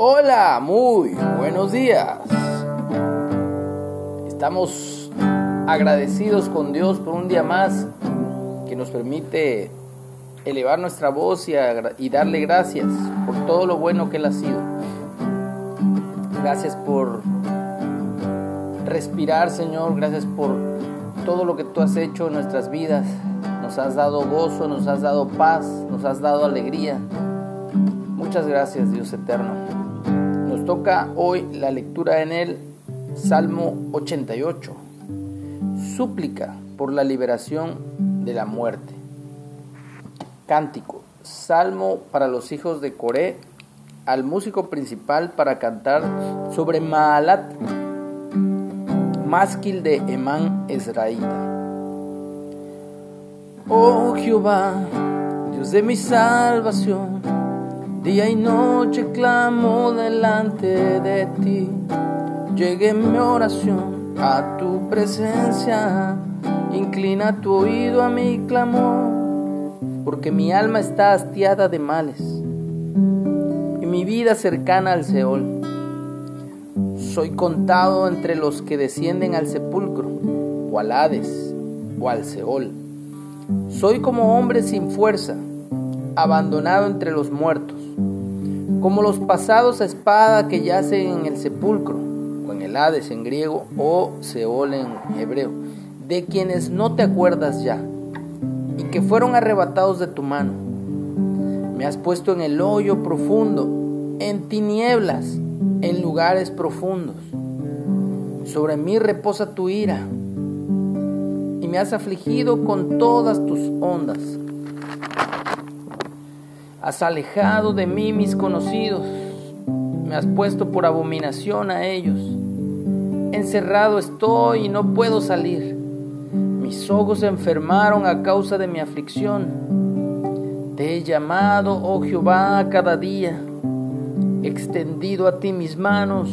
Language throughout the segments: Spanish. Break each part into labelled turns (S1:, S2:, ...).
S1: Hola, muy buenos días. Estamos agradecidos con Dios por un día más que nos permite elevar nuestra voz y, darle gracias por todo lo bueno que Él ha sido. Gracias por respirar, Señor. Gracias por todo lo que tú has hecho en nuestras vidas. Nos has dado gozo, nos has dado paz, nos has dado alegría. Muchas gracias, Dios eterno. Toca hoy la lectura en el Salmo 88. Súplica por la liberación de la muerte. Cántico. Salmo para los hijos de Coré al músico principal para cantar sobre Maalat, másquil de Emán Esraíta. Oh Jehová, Dios de mi salvación, día y noche clamo delante de ti. Llegue mi oración a tu presencia, inclina tu oído a mi clamor, porque mi alma está hastiada de males y mi vida cercana al Seol. Soy contado entre los que descienden al sepulcro, o al Hades, o al Seol soy como hombre sin fuerza, abandonado entre los muertos, como los pasados a espada que yacen en el sepulcro, o en el Hades en griego, o Seol en hebreo, de quienes no te acuerdas ya, y que fueron arrebatados de tu mano. Me has puesto en el hoyo profundo, en tinieblas, en lugares profundos. Sobre mí reposa tu ira me has afligido con todas tus ondas. Has alejado de mí mis conocidos, me has puesto por abominación a ellos. Encerrado estoy y no puedo salir. Mis ojos se enfermaron a causa de mi aflicción. Te he llamado, oh Jehová, cada día. extendido a ti mis manos.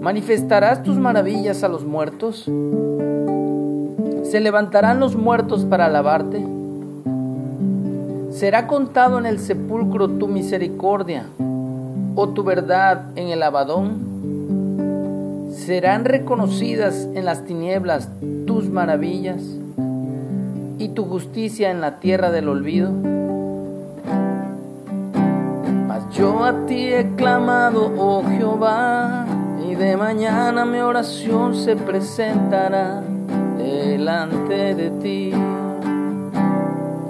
S1: ¿Manifestarás tus maravillas a los muertos? ¿Se levantarán los muertos para alabarte? ¿Será contado en el sepulcro tu misericordia o tu verdad en el abadón? ¿Serán reconocidas en las tinieblas tus maravillas y tu justicia en la tierra del olvido? Mas yo a ti he clamado, oh Jehová, y de mañana mi oración se presentará delante de ti,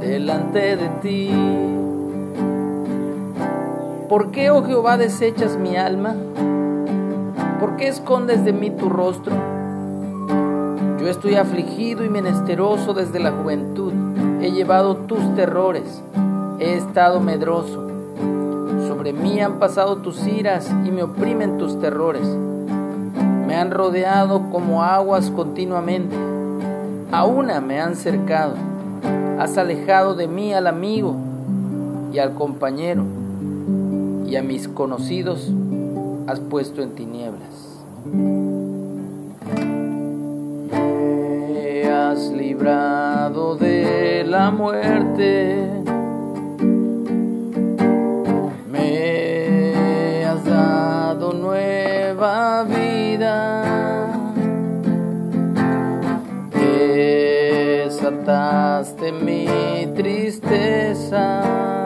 S1: delante de ti. ¿Por qué, oh Jehová, desechas mi alma? ¿Por qué escondes de mí tu rostro? Yo estoy afligido y menesteroso desde la juventud. He llevado tus terrores, he estado medroso. Sobre mí han pasado tus iras y me oprimen tus terrores. Me han rodeado como aguas continuamente a una me han cercado. Has alejado de mí al amigo y al compañero, y a mis conocidos has puesto en tinieblas. Me has librado de la muerte. Me has dado nueva vida. Desataste mi tristeza.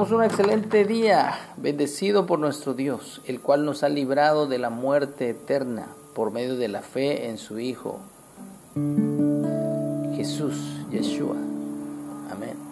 S1: Un excelente día, bendecido por nuestro Dios, el cual nos ha librado de la muerte eterna por medio de la fe en su Hijo, Jesús, Yeshua. Amén.